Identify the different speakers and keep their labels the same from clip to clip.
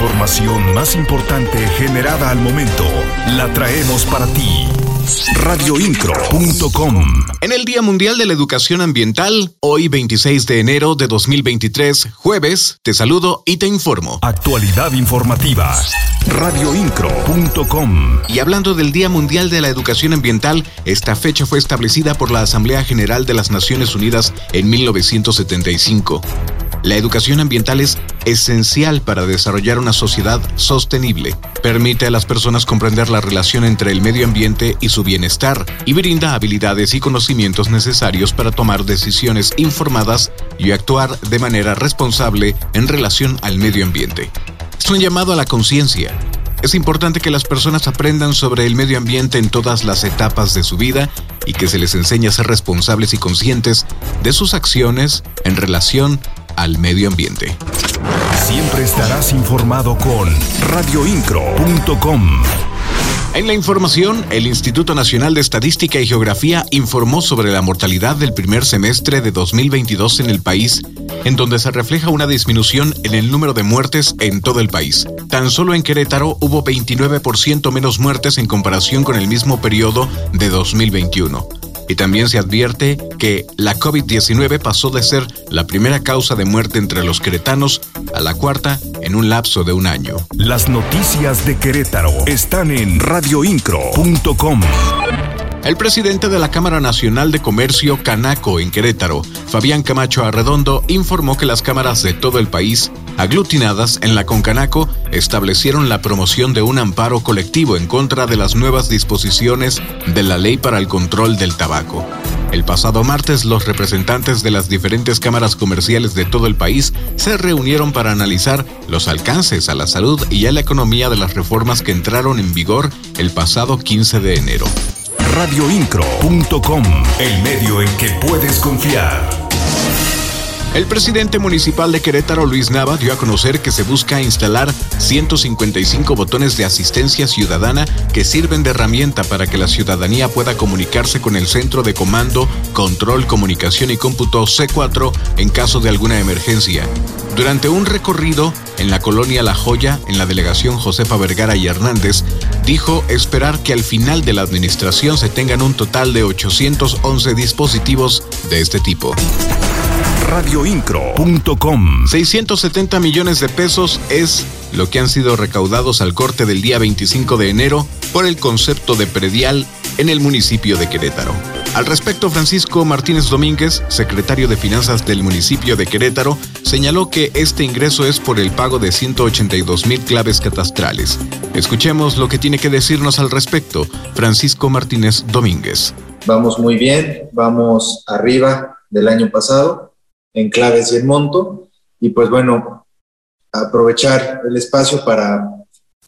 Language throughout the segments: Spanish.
Speaker 1: información más importante generada al momento la traemos para ti. Radioincro.com
Speaker 2: En el Día Mundial de la Educación Ambiental, hoy 26 de enero de 2023, jueves, te saludo y te informo.
Speaker 1: Actualidad informativa. Radioincro.com
Speaker 2: Y hablando del Día Mundial de la Educación Ambiental, esta fecha fue establecida por la Asamblea General de las Naciones Unidas en 1975. La educación ambiental es esencial para desarrollar una sociedad sostenible. Permite a las personas comprender la relación entre el medio ambiente y su bienestar y brinda habilidades y conocimientos necesarios para tomar decisiones informadas y actuar de manera responsable en relación al medio ambiente. Es un llamado a la conciencia. Es importante que las personas aprendan sobre el medio ambiente en todas las etapas de su vida y que se les enseñe a ser responsables y conscientes de sus acciones en relación al medio ambiente.
Speaker 1: Siempre estarás informado con radioincro.com.
Speaker 2: En la información, el Instituto Nacional de Estadística y Geografía informó sobre la mortalidad del primer semestre de 2022 en el país, en donde se refleja una disminución en el número de muertes en todo el país. Tan solo en Querétaro hubo 29% menos muertes en comparación con el mismo periodo de 2021. Y también se advierte que la COVID-19 pasó de ser la primera causa de muerte entre los queretanos a la cuarta en un lapso de un año.
Speaker 1: Las noticias de Querétaro están en radioincro.com.
Speaker 2: El presidente de la Cámara Nacional de Comercio Canaco en Querétaro, Fabián Camacho Arredondo, informó que las cámaras de todo el país, aglutinadas en la Concanaco, establecieron la promoción de un amparo colectivo en contra de las nuevas disposiciones de la Ley para el Control del Tabaco. El pasado martes, los representantes de las diferentes cámaras comerciales de todo el país se reunieron para analizar los alcances a la salud y a la economía de las reformas que entraron en vigor el pasado 15 de enero
Speaker 1: radioincro.com, el medio en que puedes confiar.
Speaker 2: El presidente municipal de Querétaro, Luis Nava, dio a conocer que se busca instalar 155 botones de asistencia ciudadana que sirven de herramienta para que la ciudadanía pueda comunicarse con el Centro de Comando, Control, Comunicación y Cómputo C4 en caso de alguna emergencia. Durante un recorrido en la colonia La Joya, en la delegación Josefa Vergara y Hernández, dijo esperar que al final de la administración se tengan un total de 811 dispositivos de este tipo
Speaker 1: radioincro.com.
Speaker 2: 670 millones de pesos es lo que han sido recaudados al corte del día 25 de enero por el concepto de predial en el municipio de Querétaro. Al respecto, Francisco Martínez Domínguez, secretario de Finanzas del municipio de Querétaro, señaló que este ingreso es por el pago de 182 mil claves catastrales. Escuchemos lo que tiene que decirnos al respecto Francisco Martínez Domínguez.
Speaker 3: Vamos muy bien, vamos arriba del año pasado en claves y en monto. Y pues bueno, aprovechar el espacio para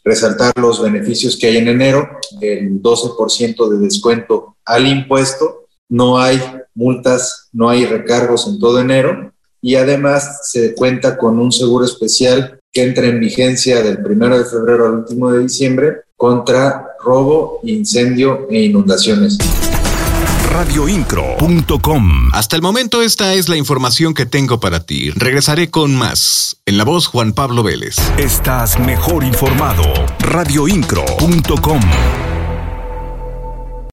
Speaker 3: resaltar los beneficios que hay en enero, el 12% de descuento al impuesto, no hay multas, no hay recargos en todo enero y además se cuenta con un seguro especial que entra en vigencia del 1 de febrero al último de diciembre contra robo, incendio e inundaciones
Speaker 1: radioincro.com.
Speaker 2: Hasta el momento esta es la información que tengo para ti. Regresaré con más. En la voz Juan Pablo Vélez.
Speaker 1: Estás mejor informado. radioincro.com.